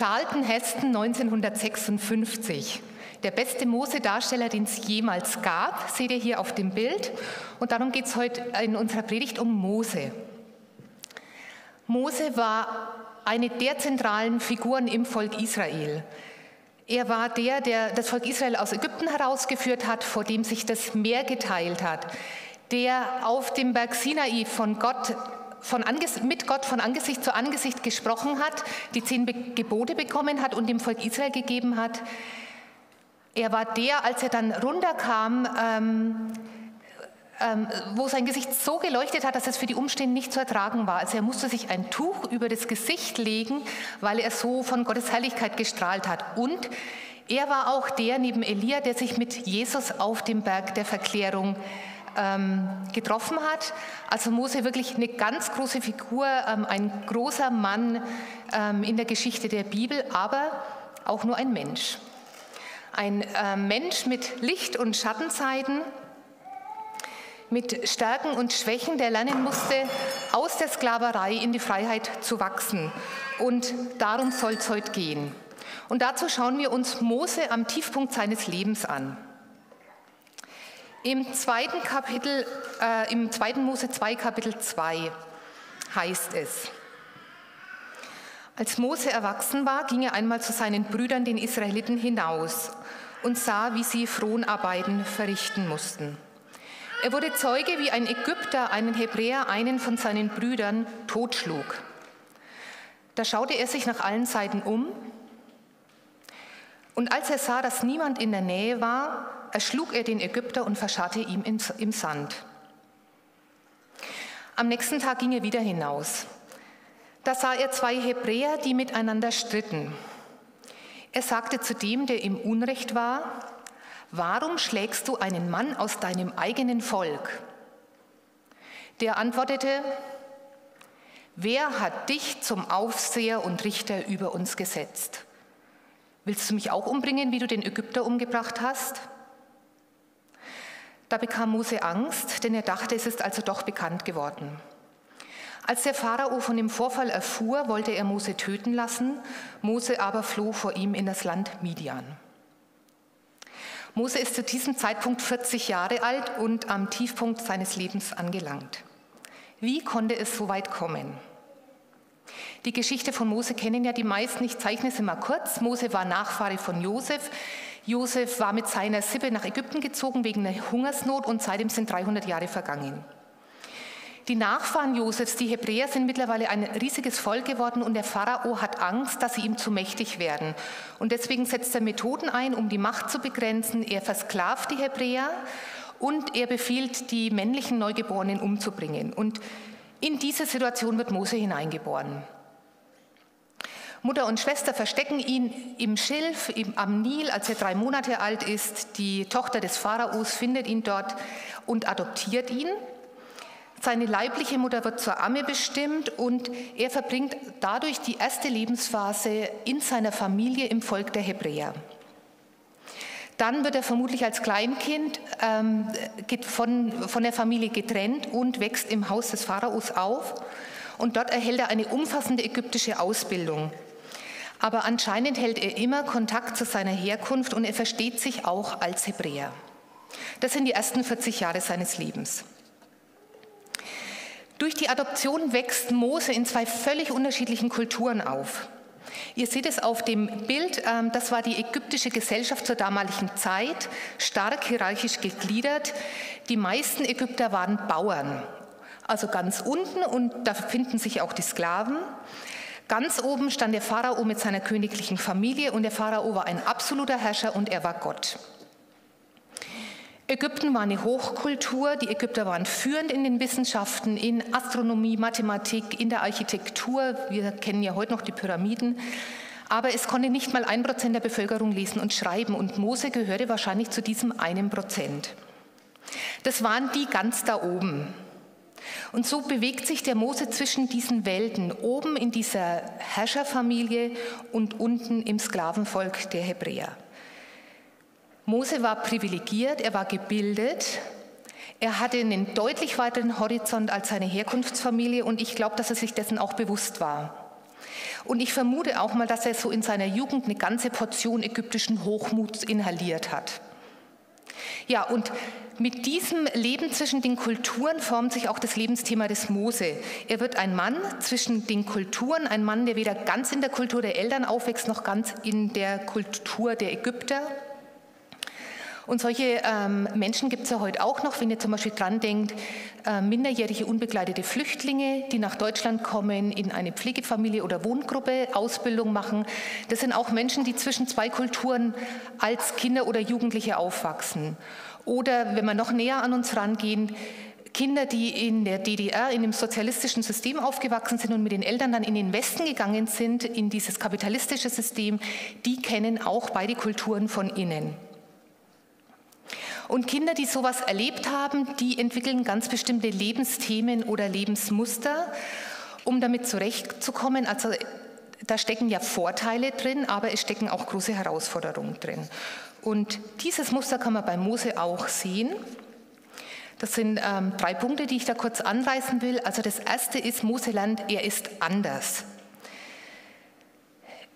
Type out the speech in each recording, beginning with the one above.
Charlton Heston 1956. Der beste Mose-Darsteller, den es jemals gab, seht ihr hier auf dem Bild. Und darum geht es heute in unserer Predigt um Mose. Mose war eine der zentralen Figuren im Volk Israel. Er war der, der das Volk Israel aus Ägypten herausgeführt hat, vor dem sich das Meer geteilt hat, der auf dem Berg Sinai von Gott von mit Gott von Angesicht zu Angesicht gesprochen hat, die zehn Gebote bekommen hat und dem Volk Israel gegeben hat. Er war der, als er dann runterkam, ähm, ähm, wo sein Gesicht so geleuchtet hat, dass es für die Umstände nicht zu ertragen war. Also er musste sich ein Tuch über das Gesicht legen, weil er so von Gottes Herrlichkeit gestrahlt hat. Und er war auch der neben Elia, der sich mit Jesus auf dem Berg der Verklärung ähm, getroffen hat. Also Mose wirklich eine ganz große Figur, ähm, ein großer Mann ähm, in der Geschichte der Bibel, aber auch nur ein Mensch. Ein äh, Mensch mit Licht- und Schattenseiten, mit Stärken und Schwächen, der lernen musste, aus der Sklaverei in die Freiheit zu wachsen. Und darum soll es heute gehen. Und dazu schauen wir uns Mose am Tiefpunkt seines Lebens an. Im zweiten Kapitel, äh, im zweiten Mose 2, Kapitel 2 heißt es, als Mose erwachsen war, ging er einmal zu seinen Brüdern, den Israeliten, hinaus und sah, wie sie Fronarbeiten verrichten mussten. Er wurde Zeuge, wie ein Ägypter einen Hebräer, einen von seinen Brüdern, totschlug. Da schaute er sich nach allen Seiten um und als er sah, dass niemand in der Nähe war, erschlug er den Ägypter und verscharrte ihn im Sand. Am nächsten Tag ging er wieder hinaus. Da sah er zwei Hebräer, die miteinander stritten. Er sagte zu dem, der im Unrecht war, warum schlägst du einen Mann aus deinem eigenen Volk? Der antwortete, wer hat dich zum Aufseher und Richter über uns gesetzt? Willst du mich auch umbringen, wie du den Ägypter umgebracht hast? Da bekam Mose Angst, denn er dachte, es ist also doch bekannt geworden. Als der Pharao von dem Vorfall erfuhr, wollte er Mose töten lassen, Mose aber floh vor ihm in das Land Midian. Mose ist zu diesem Zeitpunkt 40 Jahre alt und am Tiefpunkt seines Lebens angelangt. Wie konnte es so weit kommen? Die Geschichte von Mose kennen ja die meisten, ich zeichne sie mal kurz. Mose war Nachfahre von Josef. Josef war mit seiner Sippe nach Ägypten gezogen wegen einer Hungersnot und seitdem sind 300 Jahre vergangen. Die Nachfahren Josefs, die Hebräer, sind mittlerweile ein riesiges Volk geworden und der Pharao hat Angst, dass sie ihm zu mächtig werden. Und deswegen setzt er Methoden ein, um die Macht zu begrenzen. Er versklavt die Hebräer und er befiehlt, die männlichen Neugeborenen umzubringen. Und in diese Situation wird Mose hineingeboren. Mutter und Schwester verstecken ihn im Schilf im, am Nil, als er drei Monate alt ist. Die Tochter des Pharaos findet ihn dort und adoptiert ihn. Seine leibliche Mutter wird zur Amme bestimmt und er verbringt dadurch die erste Lebensphase in seiner Familie im Volk der Hebräer. Dann wird er vermutlich als Kleinkind ähm, von, von der Familie getrennt und wächst im Haus des Pharaos auf. Und dort erhält er eine umfassende ägyptische Ausbildung. Aber anscheinend hält er immer Kontakt zu seiner Herkunft und er versteht sich auch als Hebräer. Das sind die ersten 40 Jahre seines Lebens. Durch die Adoption wächst Mose in zwei völlig unterschiedlichen Kulturen auf. Ihr seht es auf dem Bild, ähm, das war die ägyptische Gesellschaft zur damaligen Zeit, stark hierarchisch gegliedert. Die meisten Ägypter waren Bauern, also ganz unten und da finden sich auch die Sklaven. Ganz oben stand der Pharao mit seiner königlichen Familie und der Pharao war ein absoluter Herrscher und er war Gott. Ägypten war eine Hochkultur, die Ägypter waren führend in den Wissenschaften, in Astronomie, Mathematik, in der Architektur. Wir kennen ja heute noch die Pyramiden. Aber es konnte nicht mal ein Prozent der Bevölkerung lesen und schreiben und Mose gehörte wahrscheinlich zu diesem einen Prozent. Das waren die ganz da oben. Und so bewegt sich der Mose zwischen diesen Welten, oben in dieser Herrscherfamilie und unten im Sklavenvolk der Hebräer. Mose war privilegiert, er war gebildet, er hatte einen deutlich weiteren Horizont als seine Herkunftsfamilie und ich glaube, dass er sich dessen auch bewusst war. Und ich vermute auch mal, dass er so in seiner Jugend eine ganze Portion ägyptischen Hochmuts inhaliert hat. Ja, und mit diesem Leben zwischen den Kulturen formt sich auch das Lebensthema des Mose. Er wird ein Mann zwischen den Kulturen, ein Mann, der weder ganz in der Kultur der Eltern aufwächst, noch ganz in der Kultur der Ägypter. Und solche ähm, Menschen gibt es ja heute auch noch, wenn ihr zum Beispiel dran denkt, äh, minderjährige unbegleitete Flüchtlinge, die nach Deutschland kommen, in eine Pflegefamilie oder Wohngruppe Ausbildung machen. Das sind auch Menschen, die zwischen zwei Kulturen als Kinder oder Jugendliche aufwachsen. Oder wenn wir noch näher an uns rangehen, Kinder, die in der DDR, in dem sozialistischen System aufgewachsen sind und mit den Eltern dann in den Westen gegangen sind, in dieses kapitalistische System, die kennen auch beide Kulturen von innen. Und Kinder, die sowas erlebt haben, die entwickeln ganz bestimmte Lebensthemen oder Lebensmuster, um damit zurechtzukommen. Also da stecken ja Vorteile drin, aber es stecken auch große Herausforderungen drin. Und dieses Muster kann man bei Mose auch sehen. Das sind ähm, drei Punkte, die ich da kurz anreißen will. Also das erste ist, Mose lernt, er ist anders.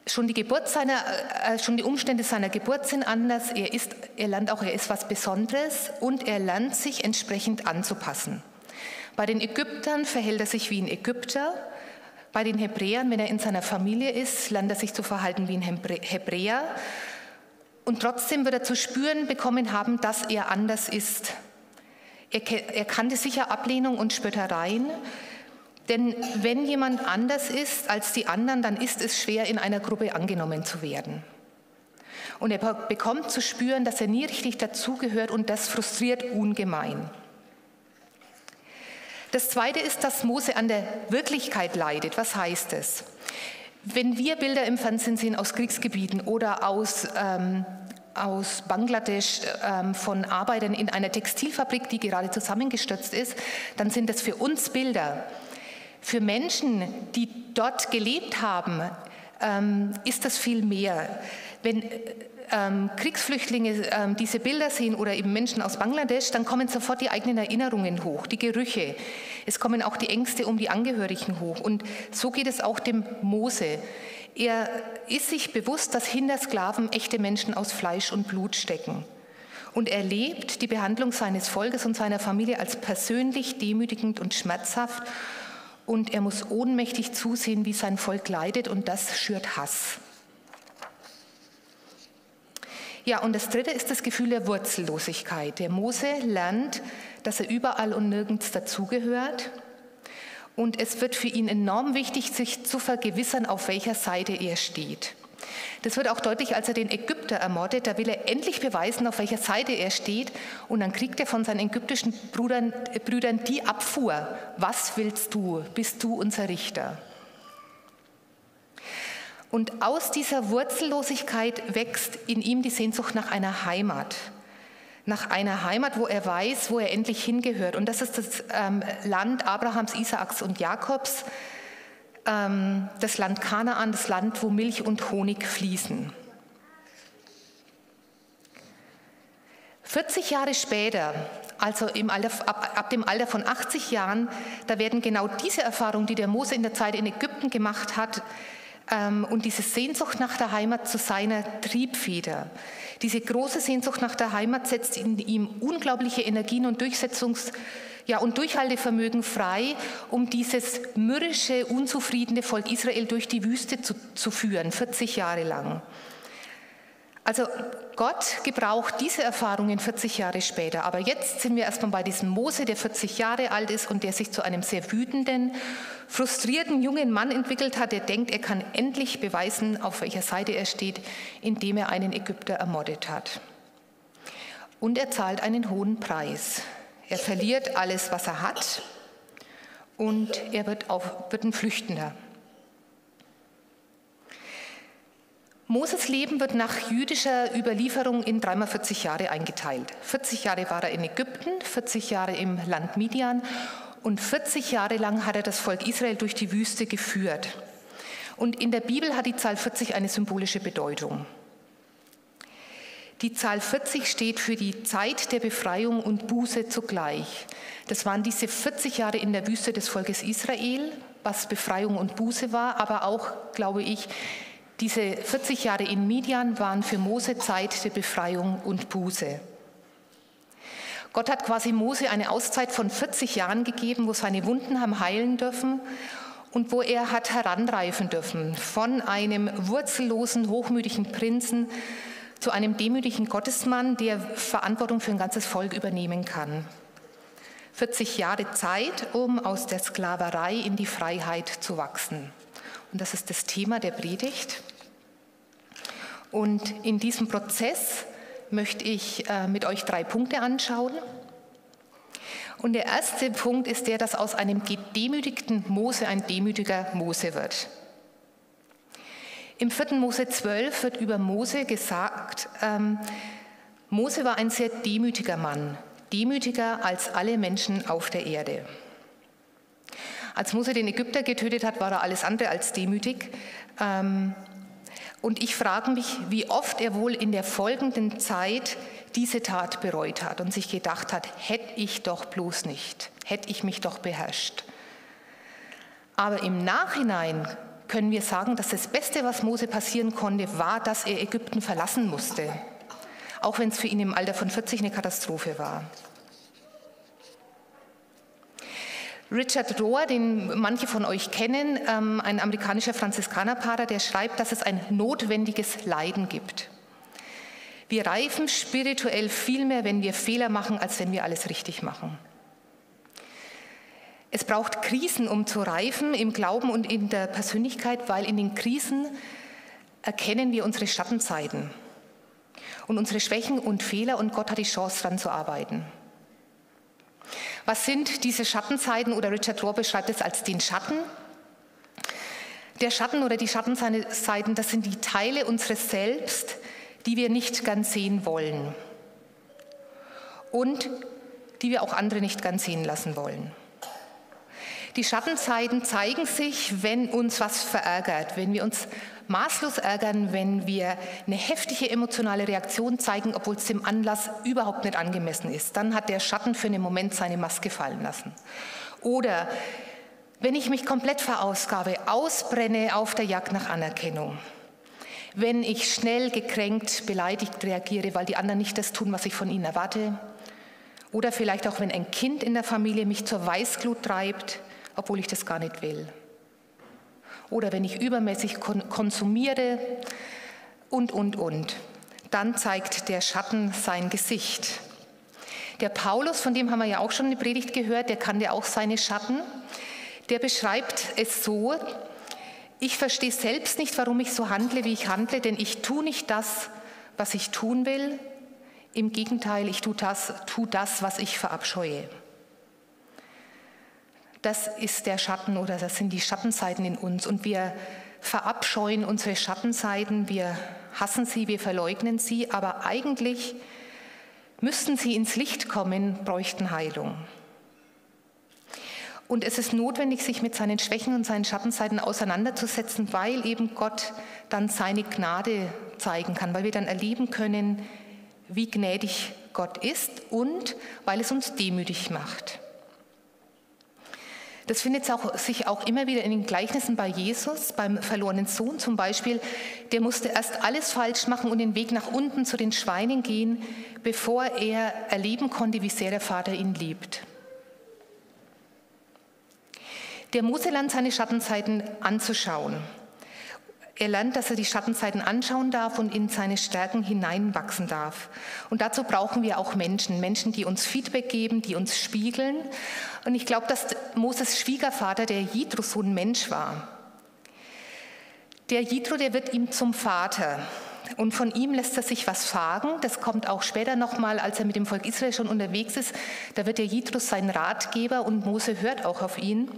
Schon die, Geburt seiner, äh, schon die Umstände seiner Geburt sind anders. Er, ist, er lernt auch, er ist was Besonderes und er lernt sich entsprechend anzupassen. Bei den Ägyptern verhält er sich wie ein Ägypter. Bei den Hebräern, wenn er in seiner Familie ist, lernt er sich zu verhalten wie ein Hebräer. Und trotzdem wird er zu spüren bekommen haben, dass er anders ist. Er, er kannte sicher Ablehnung und Spöttereien. Denn wenn jemand anders ist als die anderen, dann ist es schwer, in einer Gruppe angenommen zu werden. Und er bekommt zu spüren, dass er nie richtig dazugehört und das frustriert ungemein. Das Zweite ist, dass Mose an der Wirklichkeit leidet. Was heißt es? Wenn wir Bilder im Fernsehen sehen aus Kriegsgebieten oder aus, ähm, aus Bangladesch ähm, von Arbeitern in einer Textilfabrik, die gerade zusammengestürzt ist, dann sind das für uns Bilder, für Menschen, die dort gelebt haben, ähm, ist das viel mehr. Wenn ähm, Kriegsflüchtlinge ähm, diese Bilder sehen oder eben Menschen aus Bangladesch, dann kommen sofort die eigenen Erinnerungen hoch, die Gerüche. Es kommen auch die Ängste um die Angehörigen hoch. Und so geht es auch dem Mose. Er ist sich bewusst, dass hinter Sklaven echte Menschen aus Fleisch und Blut stecken. Und er lebt die Behandlung seines Volkes und seiner Familie als persönlich demütigend und schmerzhaft und er muss ohnmächtig zusehen, wie sein Volk leidet und das schürt Hass. Ja, und das dritte ist das Gefühl der Wurzellosigkeit. Der Mose lernt, dass er überall und nirgends dazugehört. Und es wird für ihn enorm wichtig, sich zu vergewissern, auf welcher Seite er steht. Das wird auch deutlich, als er den Ägypter ermordet. Da will er endlich beweisen, auf welcher Seite er steht. Und dann kriegt er von seinen ägyptischen Brüdern, äh, Brüdern die Abfuhr. Was willst du? Bist du unser Richter? Und aus dieser Wurzellosigkeit wächst in ihm die Sehnsucht nach einer Heimat. Nach einer Heimat, wo er weiß, wo er endlich hingehört. Und das ist das ähm, Land Abrahams, Isaaks und Jakobs ähm, das Land Kanaan, das Land, wo Milch und Honig fließen. 40 Jahre später, also Alter, ab, ab, dem Alter von 80 Jahren, da werden genau diese Erfahrungen, die der Mose in der Zeit in Ägypten gemacht hat, und diese Sehnsucht nach der Heimat zu seiner Triebfeder. Diese große Sehnsucht nach der Heimat setzt in ihm unglaubliche Energien und Durchsetzungs ja, und Durchhaltevermögen frei, um dieses mürrische, unzufriedene Volk Israel durch die Wüste zu, zu führen, 40 Jahre lang. Also Gott gebraucht diese Erfahrungen 40 Jahre später. Aber jetzt sind wir erstmal bei diesem Mose, der 40 Jahre alt ist und der sich zu einem sehr wütenden, frustrierten jungen Mann entwickelt hat, der denkt, er kann endlich beweisen, auf welcher Seite er steht, indem er einen Ägypter ermordet hat. Und er zahlt einen hohen Preis. Er verliert alles, was er hat und er wird, auf, wird ein Flüchtender. Moses Leben wird nach jüdischer Überlieferung in dreimal 40 Jahre eingeteilt. 40 Jahre war er in Ägypten, 40 Jahre im Land Midian und 40 Jahre lang hat er das Volk Israel durch die Wüste geführt. Und in der Bibel hat die Zahl 40 eine symbolische Bedeutung. Die Zahl 40 steht für die Zeit der Befreiung und Buße zugleich. Das waren diese 40 Jahre in der Wüste des Volkes Israel, was Befreiung und Buße war, aber auch, glaube ich, diese 40 Jahre in Midian waren für Mose Zeit der Befreiung und Buße. Gott hat quasi Mose eine Auszeit von 40 Jahren gegeben, wo seine Wunden haben heilen dürfen und wo er hat heranreifen dürfen von einem wurzellosen, hochmütigen Prinzen zu einem demütigen Gottesmann, der Verantwortung für ein ganzes Volk übernehmen kann. 40 Jahre Zeit, um aus der Sklaverei in die Freiheit zu wachsen. Und das ist das Thema der Predigt. Und in diesem Prozess möchte ich äh, mit euch drei Punkte anschauen. Und der erste Punkt ist der, dass aus einem gedemütigten Mose ein demütiger Mose wird. Im 4. Mose 12 wird über Mose gesagt, ähm, Mose war ein sehr demütiger Mann, demütiger als alle Menschen auf der Erde. Als Mose den Ägypter getötet hat, war er alles andere als demütig. Ähm, und ich frage mich, wie oft er wohl in der folgenden Zeit diese Tat bereut hat und sich gedacht hat, hätte ich doch bloß nicht, hätte ich mich doch beherrscht. Aber im Nachhinein können wir sagen, dass das Beste, was Mose passieren konnte, war, dass er Ägypten verlassen musste, auch wenn es für ihn im Alter von 40 eine Katastrophe war. Richard Rohr, den manche von euch kennen, ähm, ein amerikanischer Franziskanerpater, der schreibt, dass es ein notwendiges Leiden gibt. Wir reifen spirituell viel mehr, wenn wir Fehler machen, als wenn wir alles richtig machen. Es braucht Krisen, um zu reifen im Glauben und in der Persönlichkeit, weil in den Krisen erkennen wir unsere Schattenzeiten und unsere Schwächen und Fehler und Gott hat die Chance, daran zu arbeiten. Was sind diese Schattenseiten oder Richard Rohr beschreibt es als den Schatten? Der Schatten oder die Schattenseiten, das sind die Teile unseres Selbst, die wir nicht ganz sehen wollen und die wir auch andere nicht ganz sehen lassen wollen. Die Schattenseiten zeigen sich, wenn uns was verärgert, wenn wir uns maßlos ärgern, wenn wir eine heftige emotionale Reaktion zeigen, obwohl es dem Anlass überhaupt nicht angemessen ist. Dann hat der Schatten für einen Moment seine Maske fallen lassen. Oder wenn ich mich komplett verausgabe, ausbrenne auf der Jagd nach Anerkennung. Wenn ich schnell gekränkt, beleidigt reagiere, weil die anderen nicht das tun, was ich von ihnen erwarte. Oder vielleicht auch, wenn ein Kind in der Familie mich zur Weißglut treibt, obwohl ich das gar nicht will oder wenn ich übermäßig konsumiere und, und, und. Dann zeigt der Schatten sein Gesicht. Der Paulus, von dem haben wir ja auch schon eine Predigt gehört, der kannte auch seine Schatten. Der beschreibt es so, ich verstehe selbst nicht, warum ich so handle, wie ich handle, denn ich tue nicht das, was ich tun will. Im Gegenteil, ich tue das, tue das was ich verabscheue das ist der Schatten oder das sind die Schattenseiten in uns. Und wir verabscheuen unsere Schattenseiten, wir hassen sie, wir verleugnen sie, aber eigentlich müssten sie ins Licht kommen, bräuchten Heilung. Und es ist notwendig, sich mit seinen Schwächen und seinen Schattenseiten auseinanderzusetzen, weil eben Gott dann seine Gnade zeigen kann, weil wir dann erleben können, wie gnädig Gott ist und weil es uns demütig macht. Das findet sich auch immer wieder in den Gleichnissen bei Jesus, beim verlorenen Sohn zum Beispiel. Der musste erst alles falsch machen und den Weg nach unten zu den Schweinen gehen, bevor er erleben konnte, wie sehr der Vater ihn liebt. Der Mose lernt seine Schattenzeiten anzuschauen. Er lernt, dass er die Schattenzeiten anschauen darf und in seine Stärken hineinwachsen darf. Und dazu brauchen wir auch Menschen, Menschen, die uns Feedback geben, die uns spiegeln. Und ich glaube, dass Moses Schwiegervater, der Jitro, so ein Mensch war. Der Jitro, der wird ihm zum Vater. Und von ihm lässt er sich was fragen. Das kommt auch später nochmal, als er mit dem Volk Israel schon unterwegs ist. Da wird der Jitro sein Ratgeber und Mose hört auch auf ihn.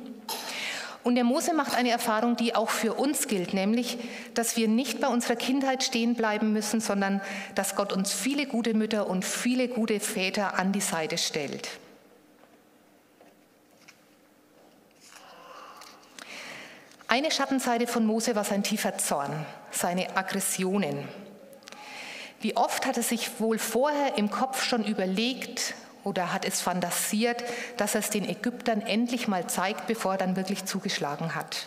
Und der Mose macht eine Erfahrung, die auch für uns gilt, nämlich, dass wir nicht bei unserer Kindheit stehen bleiben müssen, sondern dass Gott uns viele gute Mütter und viele gute Väter an die Seite stellt. Eine Schattenseite von Mose war sein tiefer Zorn, seine Aggressionen. Wie oft hat er sich wohl vorher im Kopf schon überlegt oder hat es fantasiert, dass er es den Ägyptern endlich mal zeigt, bevor er dann wirklich zugeschlagen hat.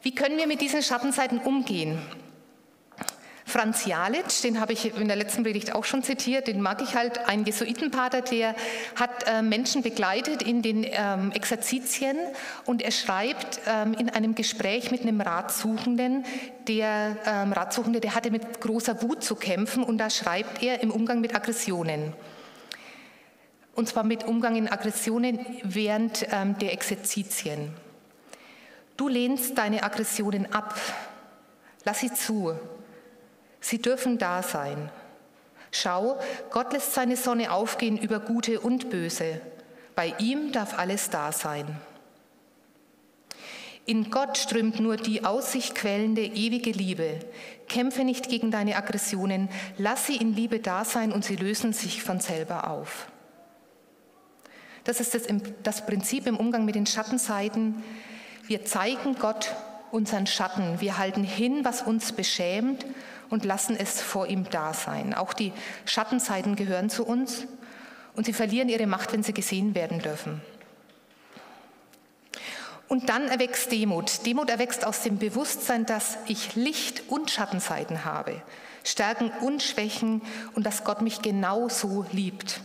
Wie können wir mit diesen Schattenseiten umgehen? Franz Jalitsch, den habe ich in der letzten Predigt auch schon zitiert, den mag ich halt, ein Jesuitenpater, der hat äh, Menschen begleitet in den ähm, Exerzitien und er schreibt ähm, in einem Gespräch mit einem Ratsuchenden, der ähm, Ratsuchende, der hatte mit großer Wut zu kämpfen und da schreibt er im Umgang mit Aggressionen. Und zwar mit Umgang in Aggressionen während ähm, der Exerzitien. Du lehnst deine Aggressionen ab. Lass sie zu. Sie dürfen da sein. Schau, Gott lässt seine Sonne aufgehen über Gute und Böse. Bei ihm darf alles da sein. In Gott strömt nur die aus sich quellende ewige Liebe. Kämpfe nicht gegen deine Aggressionen, lass sie in Liebe da sein und sie lösen sich von selber auf. Das ist das, das Prinzip im Umgang mit den Schattenseiten. Wir zeigen Gott unseren Schatten. Wir halten hin, was uns beschämt und lassen es vor ihm da sein. Auch die Schattenseiten gehören zu uns und sie verlieren ihre Macht, wenn sie gesehen werden dürfen. Und dann erwächst Demut. Demut erwächst aus dem Bewusstsein, dass ich Licht und Schattenseiten habe, Stärken und Schwächen und dass Gott mich genau so liebt.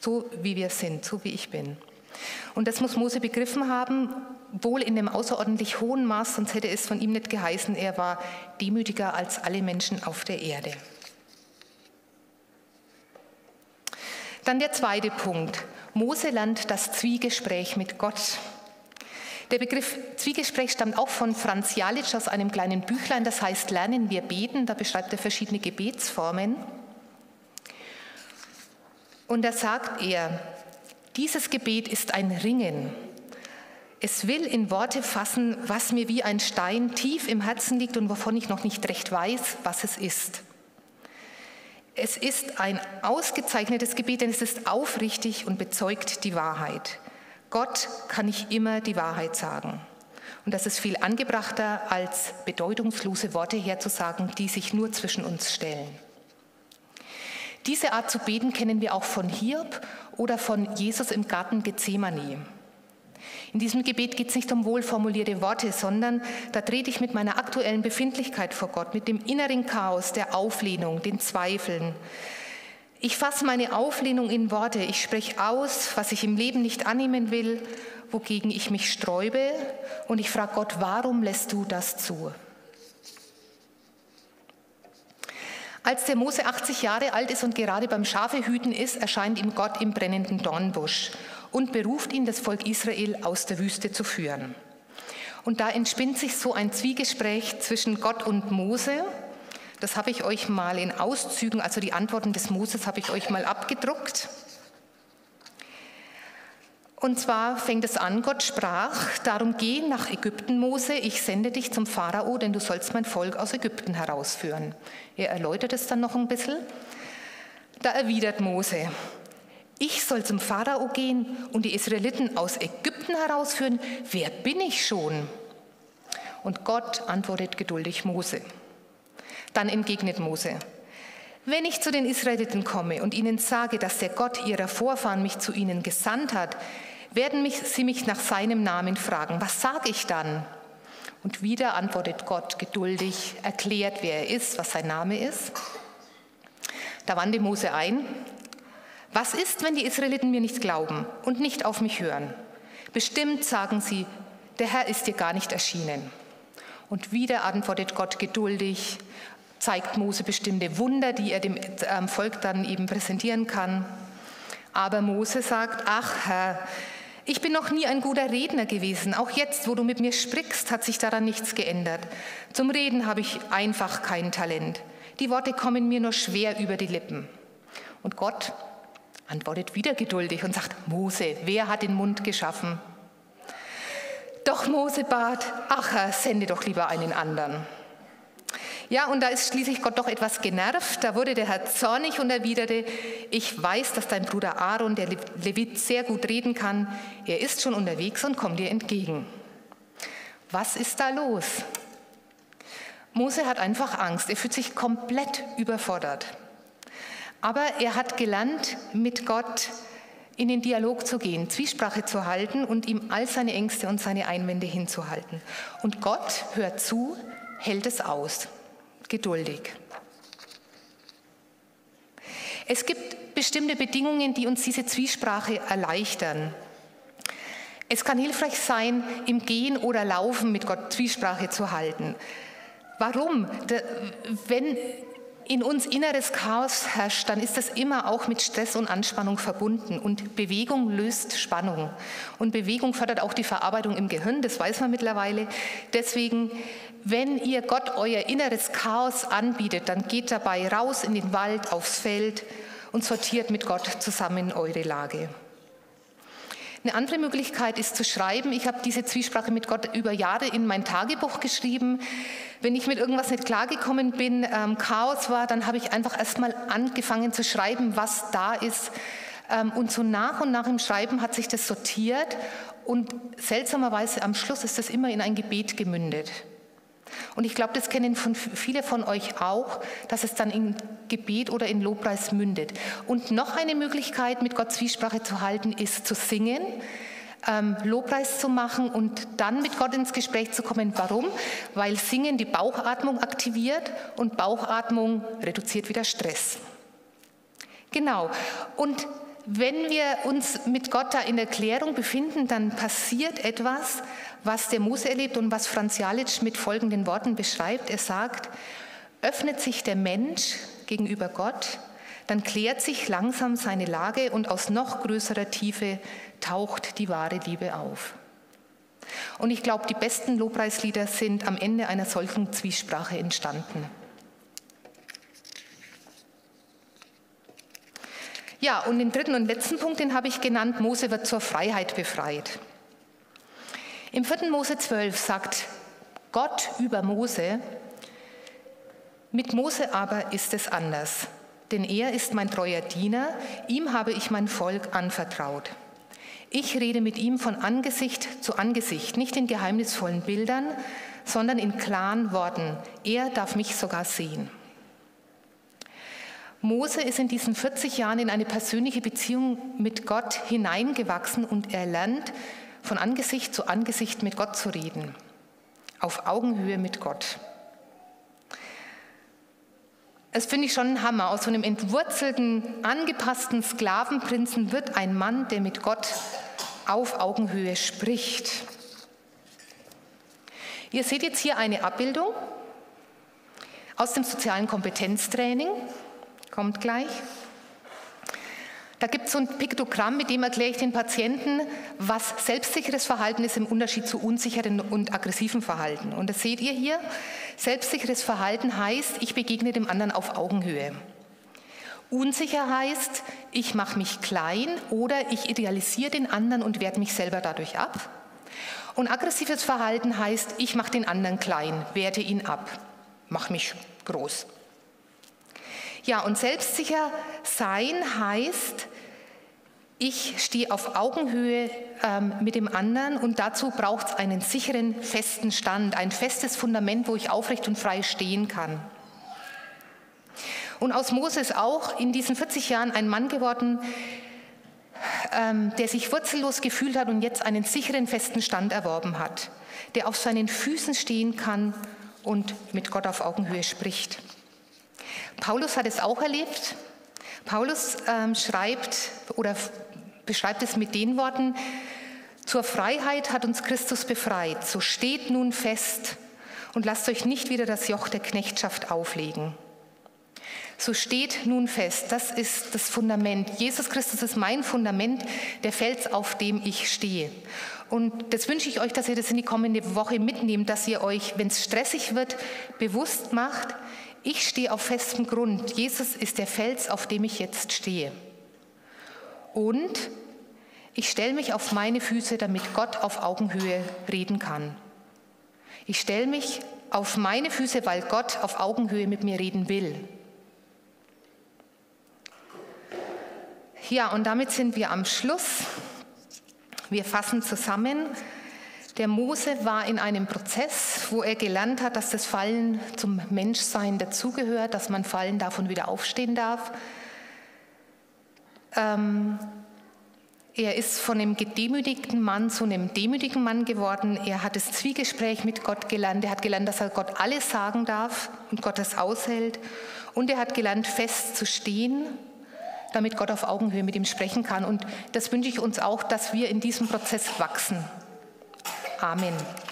So wie wir sind, so wie ich bin. Und das muss Mose begriffen haben, wohl in einem außerordentlich hohen Maß, sonst hätte es von ihm nicht geheißen, er war demütiger als alle Menschen auf der Erde. Dann der zweite Punkt. Mose lernt das Zwiegespräch mit Gott. Der Begriff Zwiegespräch stammt auch von Franz Jalitsch aus einem kleinen Büchlein, das heißt Lernen wir beten. Da beschreibt er verschiedene Gebetsformen. Und da sagt er, dieses Gebet ist ein Ringen. Es will in Worte fassen, was mir wie ein Stein tief im Herzen liegt und wovon ich noch nicht recht weiß, was es ist. Es ist ein ausgezeichnetes Gebet, denn es ist aufrichtig und bezeugt die Wahrheit. Gott kann ich immer die Wahrheit sagen. Und das ist viel angebrachter, als bedeutungslose Worte herzusagen, die sich nur zwischen uns stellen. Diese Art zu beten kennen wir auch von Hiob oder von Jesus im Garten Gethsemane. In diesem Gebet geht es nicht um wohlformulierte Worte, sondern da trete ich mit meiner aktuellen Befindlichkeit vor Gott, mit dem inneren Chaos, der Auflehnung, den Zweifeln. Ich fasse meine Auflehnung in Worte. Ich spreche aus, was ich im Leben nicht annehmen will, wogegen ich mich sträube. Und ich frage Gott, warum lässt du das zu? Als der Mose 80 Jahre alt ist und gerade beim Schafehüten ist, erscheint ihm Gott im brennenden Dornbusch und beruft ihn, das Volk Israel aus der Wüste zu führen. Und da entspinnt sich so ein Zwiegespräch zwischen Gott und Mose. Das habe ich euch mal in Auszügen, also die Antworten des Moses habe ich euch mal abgedruckt. Und zwar fängt es an, Gott sprach, darum geh nach Ägypten, Mose, ich sende dich zum Pharao, denn du sollst mein Volk aus Ägypten herausführen. Er erläutert es dann noch ein bisschen. Da erwidert Mose, ich soll zum Pharao gehen und die Israeliten aus Ägypten herausführen. Wer bin ich schon? Und Gott antwortet geduldig Mose. Dann entgegnet Mose, wenn ich zu den Israeliten komme und ihnen sage, dass der Gott ihrer Vorfahren mich zu ihnen gesandt hat, werden mich, sie mich nach seinem Namen fragen. Was sage ich dann? Und wieder antwortet Gott geduldig, erklärt, wer er ist, was sein Name ist. Da wandte Mose ein. Was ist, wenn die Israeliten mir nicht glauben und nicht auf mich hören? Bestimmt sagen sie, der Herr ist dir gar nicht erschienen. Und wieder antwortet Gott geduldig, zeigt Mose bestimmte Wunder, die er dem ähm, Volk dann eben präsentieren kann. Aber Mose sagt, ach Herr, ich bin noch nie ein guter Redner gewesen. Auch jetzt, wo du mit mir sprichst, hat sich daran nichts geändert. Zum Reden habe ich einfach kein Talent. Die Worte kommen mir nur schwer über die Lippen. Und Gott antwortet wieder geduldig und sagt, Mose, wer hat den Mund geschaffen? Doch Mose bat, ach sende doch lieber einen anderen. Ja, und da ist schließlich Gott doch etwas genervt. Da wurde der Herr zornig und erwiderte, ich weiß, dass dein Bruder Aaron, der Levit, sehr gut reden kann. Er ist schon unterwegs und kommt dir entgegen. Was ist da los? Mose hat einfach Angst, er fühlt sich komplett überfordert. Aber er hat gelernt, mit Gott in den Dialog zu gehen, Zwiesprache zu halten und ihm all seine Ängste und seine Einwände hinzuhalten. Und Gott hört zu, hält es aus, geduldig. Es gibt bestimmte Bedingungen, die uns diese Zwiesprache erleichtern. Es kann hilfreich sein, im Gehen oder Laufen mit Gott Zwiesprache zu halten. Warum? Wenn in uns inneres Chaos herrscht, dann ist das immer auch mit Stress und Anspannung verbunden. Und Bewegung löst Spannung. Und Bewegung fördert auch die Verarbeitung im Gehirn, das weiß man mittlerweile. Deswegen, wenn ihr Gott euer inneres Chaos anbietet, dann geht dabei raus in den Wald, aufs Feld und sortiert mit Gott zusammen eure Lage. Eine andere Möglichkeit ist zu schreiben. Ich habe diese Zwiesprache mit Gott über Jahre in mein Tagebuch geschrieben. Wenn ich mit irgendwas nicht klargekommen bin, ähm, Chaos war, dann habe ich einfach erstmal angefangen zu schreiben, was da ist. Ähm, und so nach und nach im Schreiben hat sich das sortiert und seltsamerweise am Schluss ist das immer in ein Gebet gemündet. Und ich glaube, das kennen von, viele von euch auch, dass es dann in Gebet oder in Lobpreis mündet. Und noch eine Möglichkeit, mit Gott Zwiesprache zu halten, ist zu singen, ähm, Lobpreis zu machen und dann mit Gott ins Gespräch zu kommen. Warum? Weil Singen die Bauchatmung aktiviert und Bauchatmung reduziert wieder Stress. Genau. Und wenn wir uns mit Gott da in Erklärung befinden, dann passiert etwas, was der Mose erlebt und was Franz Jalitsch mit folgenden Worten beschreibt. Er sagt, öffnet sich der Mensch gegenüber Gott, dann klärt sich langsam seine Lage und aus noch größerer Tiefe taucht die wahre Liebe auf. Und ich glaube, die besten Lobpreislieder sind am Ende einer solchen Zwiesprache entstanden. Ja, und den dritten und letzten Punkt, den habe ich genannt, Mose wird zur Freiheit befreit. Im 4. Mose 12 sagt Gott über Mose, mit Mose aber ist es anders, denn er ist mein treuer Diener, ihm habe ich mein Volk anvertraut. Ich rede mit ihm von Angesicht zu Angesicht, nicht in geheimnisvollen Bildern, sondern in klaren Worten. Er darf mich sogar sehen. Mose ist in diesen 40 Jahren in eine persönliche Beziehung mit Gott hineingewachsen und er lernt, von Angesicht zu Angesicht mit Gott zu reden, auf Augenhöhe mit Gott. Es finde ich schon ein Hammer. Aus so einem entwurzelten, angepassten Sklavenprinzen wird ein Mann, der mit Gott auf Augenhöhe spricht. Ihr seht jetzt hier eine Abbildung aus dem sozialen Kompetenztraining. Kommt gleich. Da gibt es so ein Piktogramm, mit dem erkläre ich den Patienten, was selbstsicheres Verhalten ist im Unterschied zu unsicheren und aggressiven Verhalten. Und das seht ihr hier. Selbstsicheres Verhalten heißt, ich begegne dem anderen auf Augenhöhe. Unsicher heißt, ich mache mich klein oder ich idealisiere den anderen und werte mich selber dadurch ab. Und aggressives Verhalten heißt, ich mache den anderen klein, werte ihn ab, mache mich groß. Ja, und selbstsicher sein heißt, ich stehe auf Augenhöhe ähm, mit dem anderen und dazu braucht es einen sicheren, festen Stand, ein festes Fundament, wo ich aufrecht und frei stehen kann. Und aus Mose ist auch in diesen 40 Jahren ein Mann geworden, ähm, der sich wurzellos gefühlt hat und jetzt einen sicheren, festen Stand erworben hat, der auf seinen Füßen stehen kann und mit Gott auf Augenhöhe spricht. Paulus hat es auch erlebt. Paulus ähm, schreibt oder beschreibt es mit den Worten, zur Freiheit hat uns Christus befreit, so steht nun fest und lasst euch nicht wieder das Joch der Knechtschaft auflegen. So steht nun fest, das ist das Fundament. Jesus Christus ist mein Fundament, der Fels, auf dem ich stehe. Und das wünsche ich euch, dass ihr das in die kommende Woche mitnehmt, dass ihr euch, wenn es stressig wird, bewusst macht, ich stehe auf festem Grund. Jesus ist der Fels, auf dem ich jetzt stehe. Und ich stelle mich auf meine Füße, damit Gott auf Augenhöhe reden kann. Ich stelle mich auf meine Füße, weil Gott auf Augenhöhe mit mir reden will. Ja, und damit sind wir am Schluss. Wir fassen zusammen. Der Mose war in einem Prozess, wo er gelernt hat, dass das Fallen zum Menschsein dazugehört, dass man fallen darf und wieder aufstehen darf. Ähm, er ist von einem gedemütigten Mann zu einem demütigen Mann geworden. Er hat das Zwiegespräch mit Gott gelernt. Er hat gelernt, dass er Gott alles sagen darf und Gott das aushält. Und er hat gelernt, fest zu stehen, damit Gott auf Augenhöhe mit ihm sprechen kann. Und das wünsche ich uns auch, dass wir in diesem Prozess wachsen. Amen.